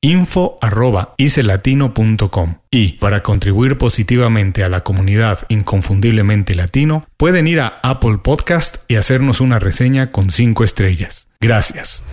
info.icelatino.com y para contribuir positivamente a la comunidad inconfundiblemente latino pueden ir a Apple Podcast y hacernos una reseña con 5 estrellas. Gracias.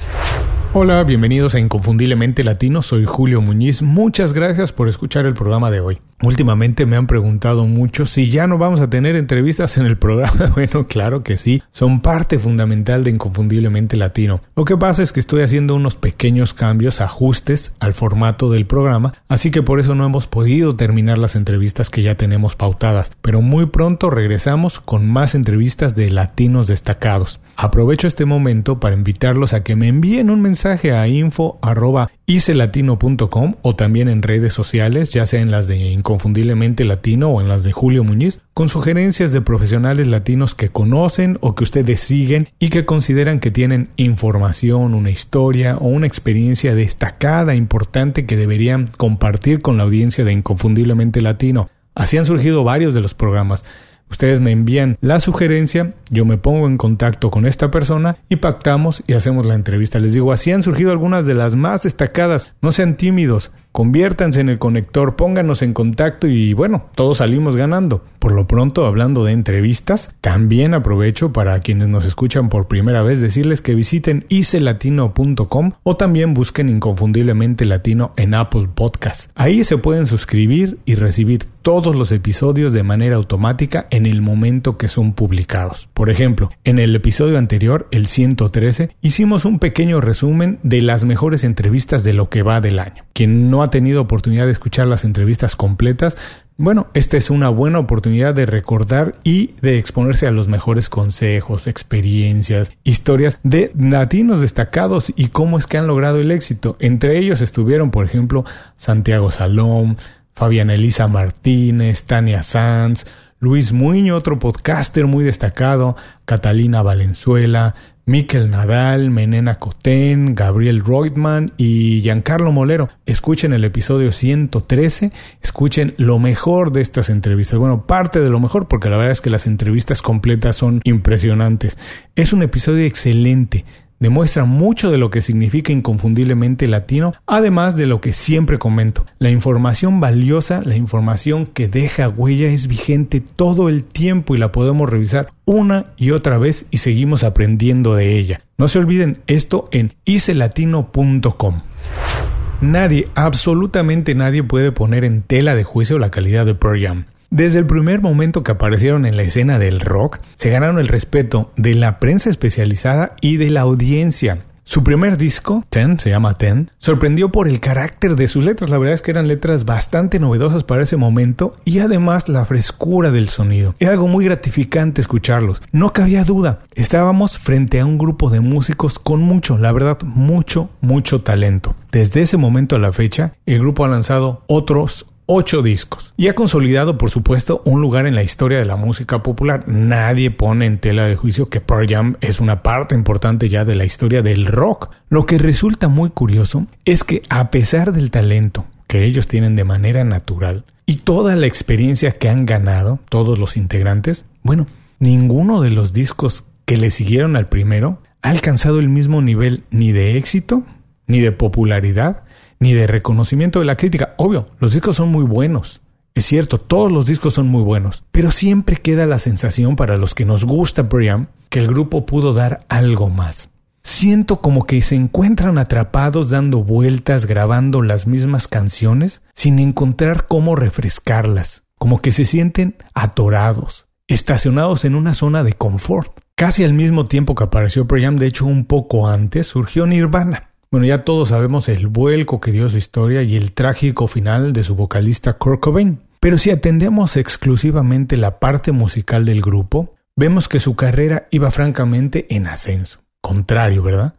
Hola, bienvenidos a Inconfundiblemente Latino, soy Julio Muñiz, muchas gracias por escuchar el programa de hoy. Últimamente me han preguntado mucho si ya no vamos a tener entrevistas en el programa. Bueno, claro que sí, son parte fundamental de Inconfundiblemente Latino. Lo que pasa es que estoy haciendo unos pequeños cambios, ajustes al formato del programa, así que por eso no hemos podido terminar las entrevistas que ya tenemos pautadas, pero muy pronto regresamos con más entrevistas de latinos destacados. Aprovecho este momento para invitarlos a que me envíen un mensaje a info@icelatino.com o también en redes sociales, ya sea en las de Inconfundiblemente Latino o en las de Julio Muñiz, con sugerencias de profesionales latinos que conocen o que ustedes siguen y que consideran que tienen información, una historia o una experiencia destacada, importante que deberían compartir con la audiencia de Inconfundiblemente Latino. Así han surgido varios de los programas. Ustedes me envían la sugerencia, yo me pongo en contacto con esta persona y pactamos y hacemos la entrevista. Les digo, así han surgido algunas de las más destacadas. No sean tímidos, conviértanse en el conector, pónganos en contacto y bueno, todos salimos ganando. Por lo pronto, hablando de entrevistas, también aprovecho para quienes nos escuchan por primera vez decirles que visiten icelatino.com o también busquen inconfundiblemente latino en Apple Podcast. Ahí se pueden suscribir y recibir todos los episodios de manera automática en el momento que son publicados. Por ejemplo, en el episodio anterior, el 113, hicimos un pequeño resumen de las mejores entrevistas de lo que va del año. Quien no ha tenido oportunidad de escuchar las entrevistas completas, bueno, esta es una buena oportunidad de recordar y de exponerse a los mejores consejos, experiencias, historias de latinos destacados y cómo es que han logrado el éxito. Entre ellos estuvieron, por ejemplo, Santiago Salom, Fabiana Elisa Martínez, Tania Sanz, Luis Muño, otro podcaster muy destacado, Catalina Valenzuela, Miquel Nadal, Menena Cotén, Gabriel Reutemann y Giancarlo Molero. Escuchen el episodio 113, escuchen lo mejor de estas entrevistas. Bueno, parte de lo mejor porque la verdad es que las entrevistas completas son impresionantes. Es un episodio excelente demuestra mucho de lo que significa inconfundiblemente latino, además de lo que siempre comento. La información valiosa, la información que deja huella es vigente todo el tiempo y la podemos revisar una y otra vez y seguimos aprendiendo de ella. No se olviden esto en icelatino.com. Nadie, absolutamente nadie puede poner en tela de juicio la calidad de Pearl. Desde el primer momento que aparecieron en la escena del rock, se ganaron el respeto de la prensa especializada y de la audiencia. Su primer disco, Ten, se llama Ten, sorprendió por el carácter de sus letras. La verdad es que eran letras bastante novedosas para ese momento y además la frescura del sonido. Era algo muy gratificante escucharlos. No cabía duda, estábamos frente a un grupo de músicos con mucho, la verdad, mucho, mucho talento. Desde ese momento a la fecha, el grupo ha lanzado otros ocho discos y ha consolidado por supuesto un lugar en la historia de la música popular. Nadie pone en tela de juicio que Pearl Jam es una parte importante ya de la historia del rock. Lo que resulta muy curioso es que a pesar del talento que ellos tienen de manera natural y toda la experiencia que han ganado todos los integrantes, bueno, ninguno de los discos que le siguieron al primero ha alcanzado el mismo nivel ni de éxito, ni de popularidad, ni de reconocimiento de la crítica. Obvio, los discos son muy buenos. Es cierto, todos los discos son muy buenos, pero siempre queda la sensación para los que nos gusta Priam que el grupo pudo dar algo más. Siento como que se encuentran atrapados dando vueltas grabando las mismas canciones sin encontrar cómo refrescarlas, como que se sienten atorados, estacionados en una zona de confort. Casi al mismo tiempo que apareció Priam, de hecho un poco antes, surgió Nirvana. Bueno, ya todos sabemos el vuelco que dio su historia y el trágico final de su vocalista Kurt Cobain. Pero si atendemos exclusivamente la parte musical del grupo, vemos que su carrera iba francamente en ascenso. Contrario, ¿verdad?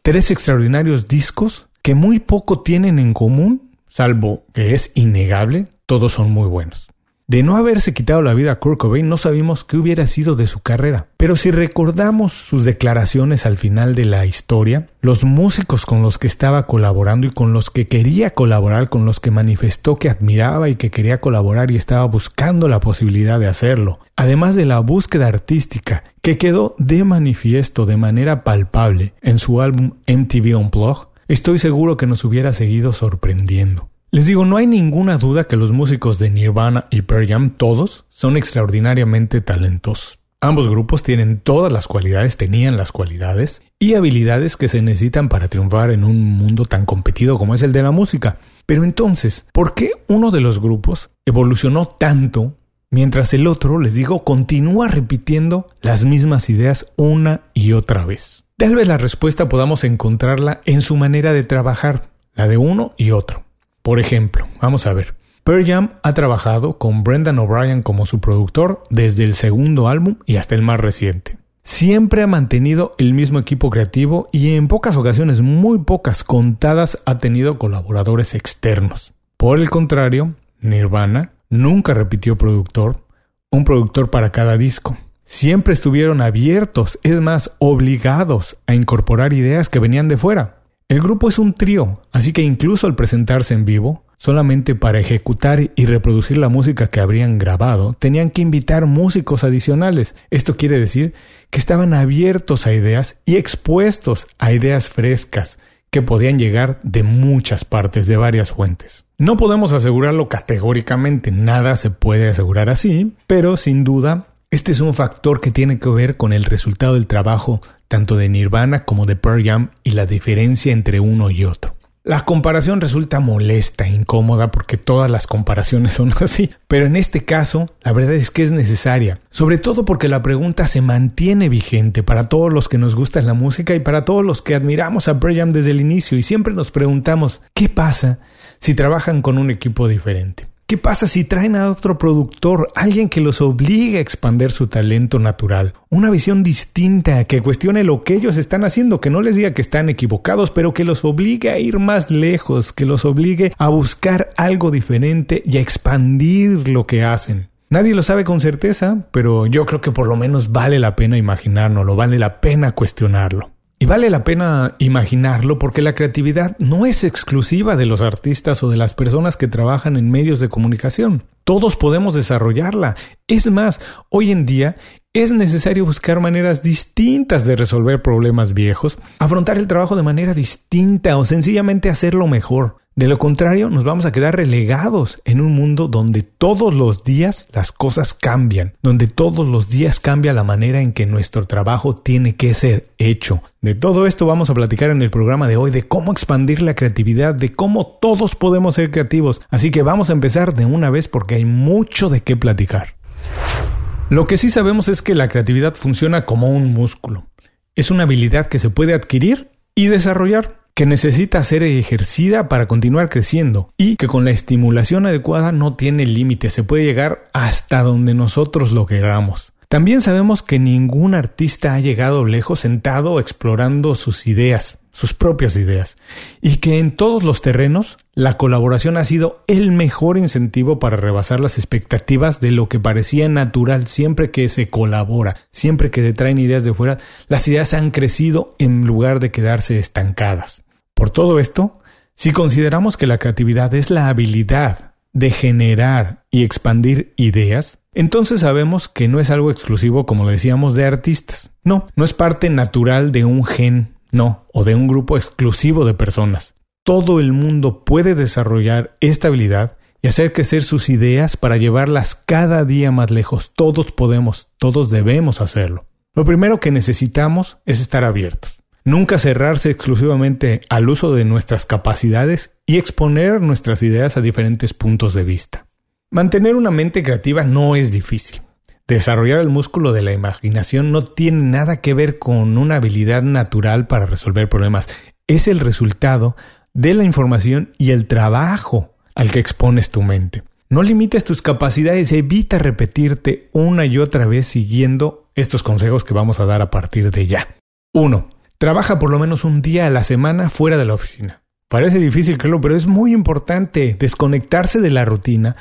Tres extraordinarios discos que muy poco tienen en común, salvo que es innegable, todos son muy buenos. De no haberse quitado la vida a Kurt Cobain, no sabemos qué hubiera sido de su carrera. Pero si recordamos sus declaraciones al final de la historia, los músicos con los que estaba colaborando y con los que quería colaborar, con los que manifestó que admiraba y que quería colaborar y estaba buscando la posibilidad de hacerlo, además de la búsqueda artística que quedó de manifiesto de manera palpable en su álbum MTV Unplugged, estoy seguro que nos hubiera seguido sorprendiendo. Les digo, no hay ninguna duda que los músicos de Nirvana y Pearl Jam, todos, son extraordinariamente talentosos. Ambos grupos tienen todas las cualidades, tenían las cualidades y habilidades que se necesitan para triunfar en un mundo tan competido como es el de la música. Pero entonces, ¿por qué uno de los grupos evolucionó tanto mientras el otro, les digo, continúa repitiendo las mismas ideas una y otra vez? Tal vez la respuesta podamos encontrarla en su manera de trabajar, la de uno y otro. Por ejemplo, vamos a ver. Pearl Jam ha trabajado con Brendan O'Brien como su productor desde el segundo álbum y hasta el más reciente. Siempre ha mantenido el mismo equipo creativo y en pocas ocasiones, muy pocas contadas, ha tenido colaboradores externos. Por el contrario, Nirvana nunca repitió productor, un productor para cada disco. Siempre estuvieron abiertos, es más, obligados a incorporar ideas que venían de fuera. El grupo es un trío, así que incluso al presentarse en vivo, solamente para ejecutar y reproducir la música que habrían grabado, tenían que invitar músicos adicionales. Esto quiere decir que estaban abiertos a ideas y expuestos a ideas frescas que podían llegar de muchas partes, de varias fuentes. No podemos asegurarlo categóricamente, nada se puede asegurar así, pero sin duda este es un factor que tiene que ver con el resultado del trabajo tanto de Nirvana como de Pearl Jam y la diferencia entre uno y otro. La comparación resulta molesta, incómoda, porque todas las comparaciones son así, pero en este caso la verdad es que es necesaria, sobre todo porque la pregunta se mantiene vigente para todos los que nos gusta la música y para todos los que admiramos a Pearl Jam desde el inicio y siempre nos preguntamos, ¿qué pasa si trabajan con un equipo diferente? ¿Qué pasa si traen a otro productor, alguien que los obligue a expander su talento natural? Una visión distinta, que cuestione lo que ellos están haciendo, que no les diga que están equivocados, pero que los obligue a ir más lejos, que los obligue a buscar algo diferente y a expandir lo que hacen. Nadie lo sabe con certeza, pero yo creo que por lo menos vale la pena imaginárnoslo, vale la pena cuestionarlo. Y vale la pena imaginarlo porque la creatividad no es exclusiva de los artistas o de las personas que trabajan en medios de comunicación. Todos podemos desarrollarla. Es más, hoy en día es necesario buscar maneras distintas de resolver problemas viejos, afrontar el trabajo de manera distinta o sencillamente hacerlo mejor. De lo contrario, nos vamos a quedar relegados en un mundo donde todos los días las cosas cambian, donde todos los días cambia la manera en que nuestro trabajo tiene que ser hecho. De todo esto vamos a platicar en el programa de hoy, de cómo expandir la creatividad, de cómo todos podemos ser creativos. Así que vamos a empezar de una vez porque hay mucho de qué platicar. Lo que sí sabemos es que la creatividad funciona como un músculo. Es una habilidad que se puede adquirir y desarrollar que necesita ser ejercida para continuar creciendo y que con la estimulación adecuada no tiene límite, se puede llegar hasta donde nosotros lo queramos. También sabemos que ningún artista ha llegado lejos sentado explorando sus ideas sus propias ideas y que en todos los terrenos la colaboración ha sido el mejor incentivo para rebasar las expectativas de lo que parecía natural siempre que se colabora, siempre que se traen ideas de fuera, las ideas han crecido en lugar de quedarse estancadas. Por todo esto, si consideramos que la creatividad es la habilidad de generar y expandir ideas, entonces sabemos que no es algo exclusivo, como decíamos, de artistas. No, no es parte natural de un gen, no, o de un grupo exclusivo de personas. Todo el mundo puede desarrollar esta habilidad y hacer crecer sus ideas para llevarlas cada día más lejos. Todos podemos, todos debemos hacerlo. Lo primero que necesitamos es estar abiertos. Nunca cerrarse exclusivamente al uso de nuestras capacidades y exponer nuestras ideas a diferentes puntos de vista. Mantener una mente creativa no es difícil. Desarrollar el músculo de la imaginación no tiene nada que ver con una habilidad natural para resolver problemas. Es el resultado de la información y el trabajo al que expones tu mente. No limites tus capacidades, evita repetirte una y otra vez siguiendo estos consejos que vamos a dar a partir de ya. 1. Trabaja por lo menos un día a la semana fuera de la oficina. Parece difícil creerlo, pero es muy importante. Desconectarse de la rutina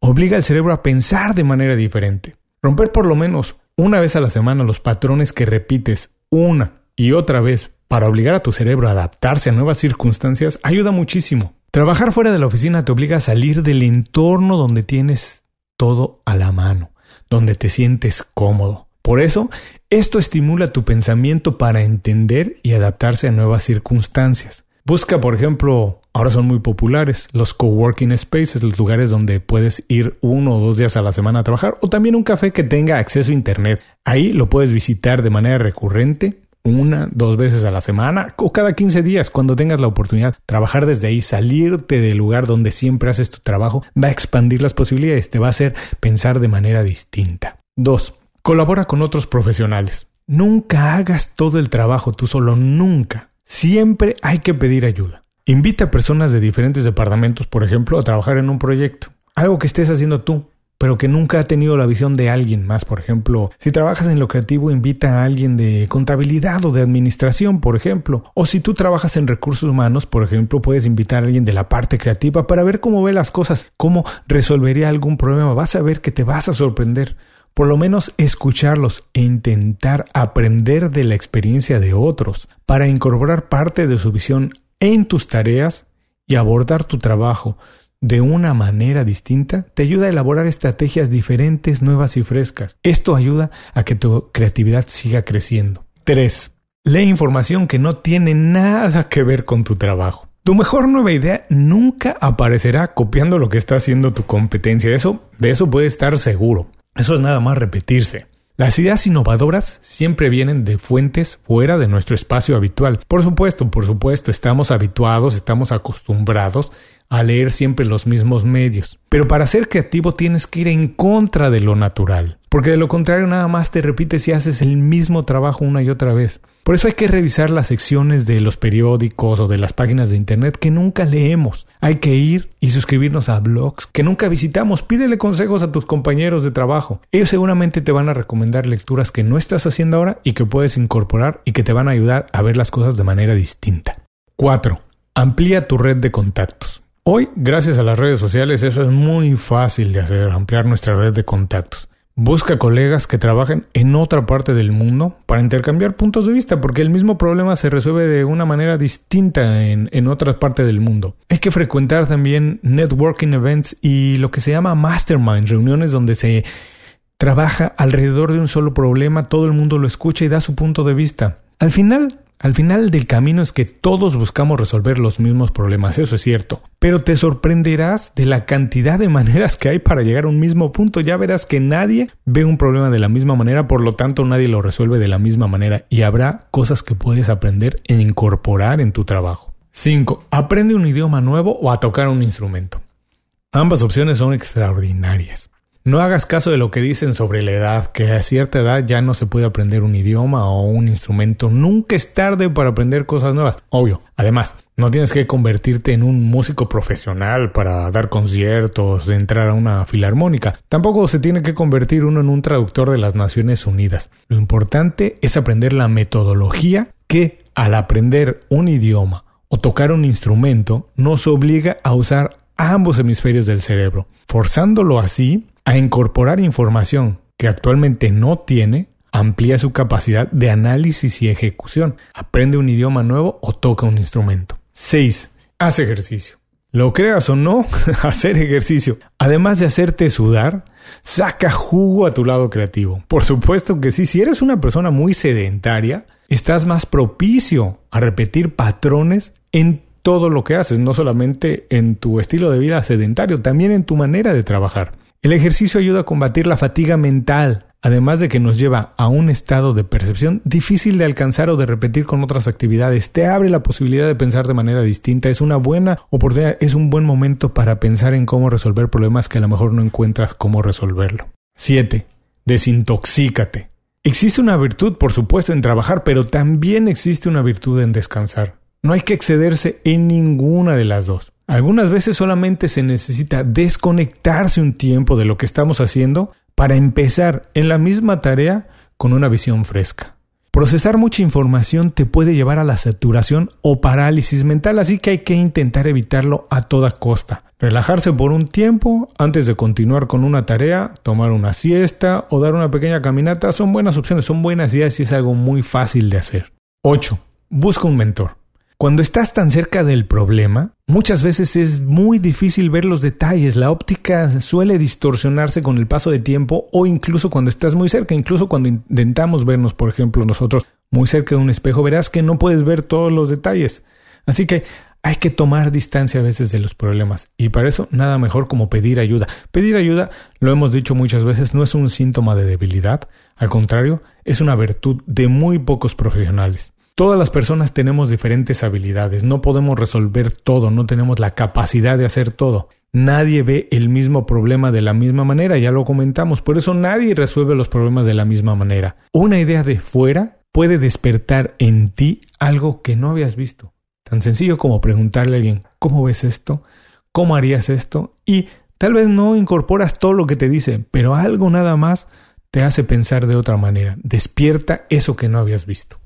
obliga al cerebro a pensar de manera diferente. Romper por lo menos una vez a la semana los patrones que repites una y otra vez para obligar a tu cerebro a adaptarse a nuevas circunstancias ayuda muchísimo. Trabajar fuera de la oficina te obliga a salir del entorno donde tienes todo a la mano, donde te sientes cómodo. Por eso, esto estimula tu pensamiento para entender y adaptarse a nuevas circunstancias. Busca, por ejemplo, ahora son muy populares los coworking spaces, los lugares donde puedes ir uno o dos días a la semana a trabajar, o también un café que tenga acceso a Internet. Ahí lo puedes visitar de manera recurrente, una, dos veces a la semana o cada 15 días, cuando tengas la oportunidad. Trabajar desde ahí, salirte del lugar donde siempre haces tu trabajo, va a expandir las posibilidades, te va a hacer pensar de manera distinta. 2. Colabora con otros profesionales. Nunca hagas todo el trabajo tú solo, nunca. Siempre hay que pedir ayuda. Invita a personas de diferentes departamentos, por ejemplo, a trabajar en un proyecto. Algo que estés haciendo tú, pero que nunca ha tenido la visión de alguien más. Por ejemplo, si trabajas en lo creativo, invita a alguien de contabilidad o de administración, por ejemplo. O si tú trabajas en recursos humanos, por ejemplo, puedes invitar a alguien de la parte creativa para ver cómo ve las cosas, cómo resolvería algún problema. Vas a ver que te vas a sorprender por lo menos escucharlos e intentar aprender de la experiencia de otros para incorporar parte de su visión en tus tareas y abordar tu trabajo de una manera distinta te ayuda a elaborar estrategias diferentes, nuevas y frescas. Esto ayuda a que tu creatividad siga creciendo. 3. Lee información que no tiene nada que ver con tu trabajo. Tu mejor nueva idea nunca aparecerá copiando lo que está haciendo tu competencia. Eso, de eso puedes estar seguro. Eso es nada más repetirse. Las ideas innovadoras siempre vienen de fuentes fuera de nuestro espacio habitual. Por supuesto, por supuesto, estamos habituados, estamos acostumbrados a leer siempre los mismos medios. Pero para ser creativo tienes que ir en contra de lo natural, porque de lo contrario nada más te repites y haces el mismo trabajo una y otra vez. Por eso hay que revisar las secciones de los periódicos o de las páginas de internet que nunca leemos. Hay que ir y suscribirnos a blogs que nunca visitamos. Pídele consejos a tus compañeros de trabajo. Ellos seguramente te van a recomendar lecturas que no estás haciendo ahora y que puedes incorporar y que te van a ayudar a ver las cosas de manera distinta. 4. Amplía tu red de contactos. Hoy, gracias a las redes sociales, eso es muy fácil de hacer, ampliar nuestra red de contactos. Busca colegas que trabajen en otra parte del mundo para intercambiar puntos de vista, porque el mismo problema se resuelve de una manera distinta en, en otra parte del mundo. Hay que frecuentar también networking events y lo que se llama mastermind, reuniones donde se trabaja alrededor de un solo problema, todo el mundo lo escucha y da su punto de vista. Al final, al final del camino es que todos buscamos resolver los mismos problemas, eso es cierto, pero te sorprenderás de la cantidad de maneras que hay para llegar a un mismo punto. Ya verás que nadie ve un problema de la misma manera, por lo tanto nadie lo resuelve de la misma manera y habrá cosas que puedes aprender e incorporar en tu trabajo. 5. Aprende un idioma nuevo o a tocar un instrumento. Ambas opciones son extraordinarias. No hagas caso de lo que dicen sobre la edad, que a cierta edad ya no se puede aprender un idioma o un instrumento. Nunca es tarde para aprender cosas nuevas. Obvio. Además, no tienes que convertirte en un músico profesional para dar conciertos, entrar a una filarmónica. Tampoco se tiene que convertir uno en un traductor de las Naciones Unidas. Lo importante es aprender la metodología que al aprender un idioma o tocar un instrumento nos obliga a usar ambos hemisferios del cerebro. Forzándolo así, a incorporar información que actualmente no tiene, amplía su capacidad de análisis y ejecución, aprende un idioma nuevo o toca un instrumento. 6. Haz ejercicio. Lo creas o no, hacer ejercicio, además de hacerte sudar, saca jugo a tu lado creativo. Por supuesto que sí, si eres una persona muy sedentaria, estás más propicio a repetir patrones en todo lo que haces, no solamente en tu estilo de vida sedentario, también en tu manera de trabajar. El ejercicio ayuda a combatir la fatiga mental, además de que nos lleva a un estado de percepción difícil de alcanzar o de repetir con otras actividades. Te abre la posibilidad de pensar de manera distinta. Es una buena oportunidad, es un buen momento para pensar en cómo resolver problemas que a lo mejor no encuentras cómo resolverlo. 7. Desintoxícate. Existe una virtud, por supuesto, en trabajar, pero también existe una virtud en descansar. No hay que excederse en ninguna de las dos. Algunas veces solamente se necesita desconectarse un tiempo de lo que estamos haciendo para empezar en la misma tarea con una visión fresca. Procesar mucha información te puede llevar a la saturación o parálisis mental, así que hay que intentar evitarlo a toda costa. Relajarse por un tiempo antes de continuar con una tarea, tomar una siesta o dar una pequeña caminata son buenas opciones, son buenas ideas y es algo muy fácil de hacer. 8. Busca un mentor. Cuando estás tan cerca del problema, muchas veces es muy difícil ver los detalles. La óptica suele distorsionarse con el paso de tiempo o incluso cuando estás muy cerca, incluso cuando intentamos vernos, por ejemplo, nosotros muy cerca de un espejo, verás que no puedes ver todos los detalles. Así que hay que tomar distancia a veces de los problemas y para eso nada mejor como pedir ayuda. Pedir ayuda, lo hemos dicho muchas veces, no es un síntoma de debilidad, al contrario, es una virtud de muy pocos profesionales. Todas las personas tenemos diferentes habilidades, no podemos resolver todo, no tenemos la capacidad de hacer todo. Nadie ve el mismo problema de la misma manera, ya lo comentamos, por eso nadie resuelve los problemas de la misma manera. Una idea de fuera puede despertar en ti algo que no habías visto. Tan sencillo como preguntarle a alguien, ¿cómo ves esto? ¿Cómo harías esto? Y tal vez no incorporas todo lo que te dice, pero algo nada más te hace pensar de otra manera. Despierta eso que no habías visto.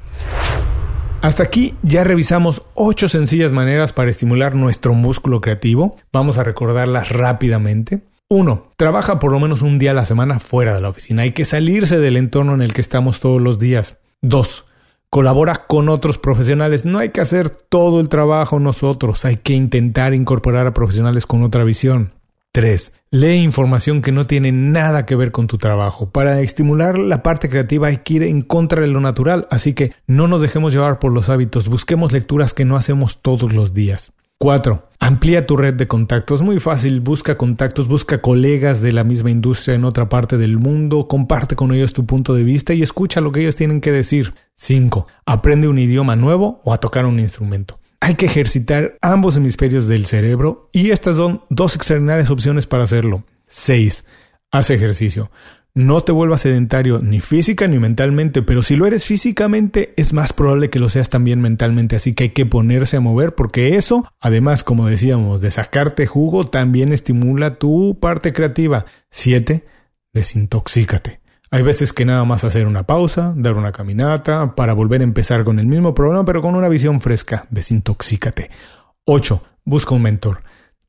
Hasta aquí ya revisamos ocho sencillas maneras para estimular nuestro músculo creativo. Vamos a recordarlas rápidamente. 1. Trabaja por lo menos un día a la semana fuera de la oficina. Hay que salirse del entorno en el que estamos todos los días. 2. Colabora con otros profesionales. No hay que hacer todo el trabajo nosotros. Hay que intentar incorporar a profesionales con otra visión. 3. Lee información que no tiene nada que ver con tu trabajo. Para estimular la parte creativa hay que ir en contra de lo natural, así que no nos dejemos llevar por los hábitos, busquemos lecturas que no hacemos todos los días. 4. Amplía tu red de contactos. Muy fácil, busca contactos, busca colegas de la misma industria en otra parte del mundo, comparte con ellos tu punto de vista y escucha lo que ellos tienen que decir. 5. Aprende un idioma nuevo o a tocar un instrumento. Hay que ejercitar ambos hemisferios del cerebro y estas son dos extraordinarias opciones para hacerlo. 6. Haz ejercicio. No te vuelvas sedentario ni física ni mentalmente, pero si lo eres físicamente es más probable que lo seas también mentalmente, así que hay que ponerse a mover porque eso, además, como decíamos, de sacarte jugo, también estimula tu parte creativa. 7. Desintoxícate. Hay veces que nada más hacer una pausa, dar una caminata, para volver a empezar con el mismo problema, pero con una visión fresca. Desintoxícate. 8. Busca un mentor.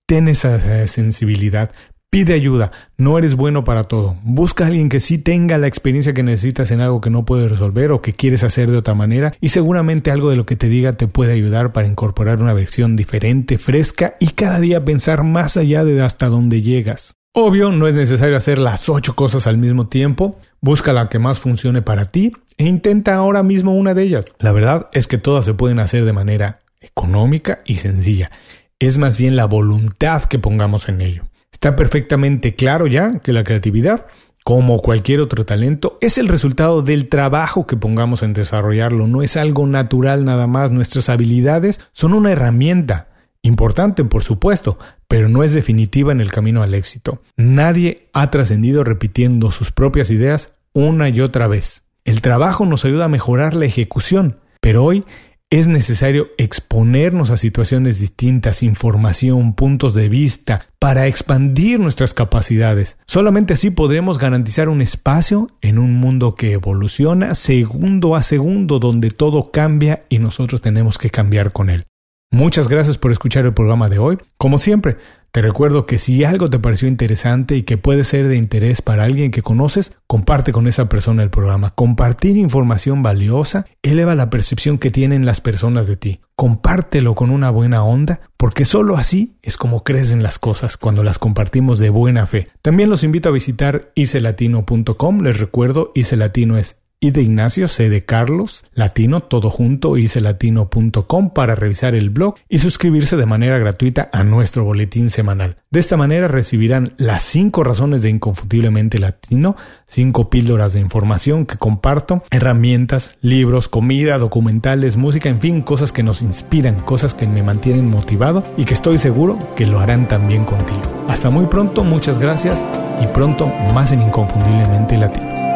Ten esa sensibilidad. Pide ayuda. No eres bueno para todo. Busca a alguien que sí tenga la experiencia que necesitas en algo que no puedes resolver o que quieres hacer de otra manera y seguramente algo de lo que te diga te puede ayudar para incorporar una versión diferente, fresca y cada día pensar más allá de hasta dónde llegas. Obvio, no es necesario hacer las ocho cosas al mismo tiempo. Busca la que más funcione para ti e intenta ahora mismo una de ellas. La verdad es que todas se pueden hacer de manera económica y sencilla. Es más bien la voluntad que pongamos en ello. Está perfectamente claro ya que la creatividad, como cualquier otro talento, es el resultado del trabajo que pongamos en desarrollarlo. No es algo natural nada más. Nuestras habilidades son una herramienta Importante, por supuesto, pero no es definitiva en el camino al éxito. Nadie ha trascendido repitiendo sus propias ideas una y otra vez. El trabajo nos ayuda a mejorar la ejecución, pero hoy es necesario exponernos a situaciones distintas, información, puntos de vista, para expandir nuestras capacidades. Solamente así podremos garantizar un espacio en un mundo que evoluciona segundo a segundo, donde todo cambia y nosotros tenemos que cambiar con él. Muchas gracias por escuchar el programa de hoy. Como siempre, Te recuerdo que si algo te pareció interesante y que puede ser de interés para alguien que conoces, comparte con esa persona el programa. Compartir información valiosa eleva la percepción que tienen las personas de ti. Compártelo con una buena onda, porque solo así es como crecen las cosas cuando las compartimos de buena fe. También los invito a visitar icelatino.com. Les recuerdo, Icelatino es y de Ignacio C. de Carlos, latino, todo junto, icelatino.com para revisar el blog y suscribirse de manera gratuita a nuestro boletín semanal. De esta manera recibirán las cinco razones de Inconfundiblemente Latino, cinco píldoras de información que comparto, herramientas, libros, comida, documentales, música, en fin, cosas que nos inspiran, cosas que me mantienen motivado y que estoy seguro que lo harán también contigo. Hasta muy pronto, muchas gracias y pronto más en Inconfundiblemente Latino.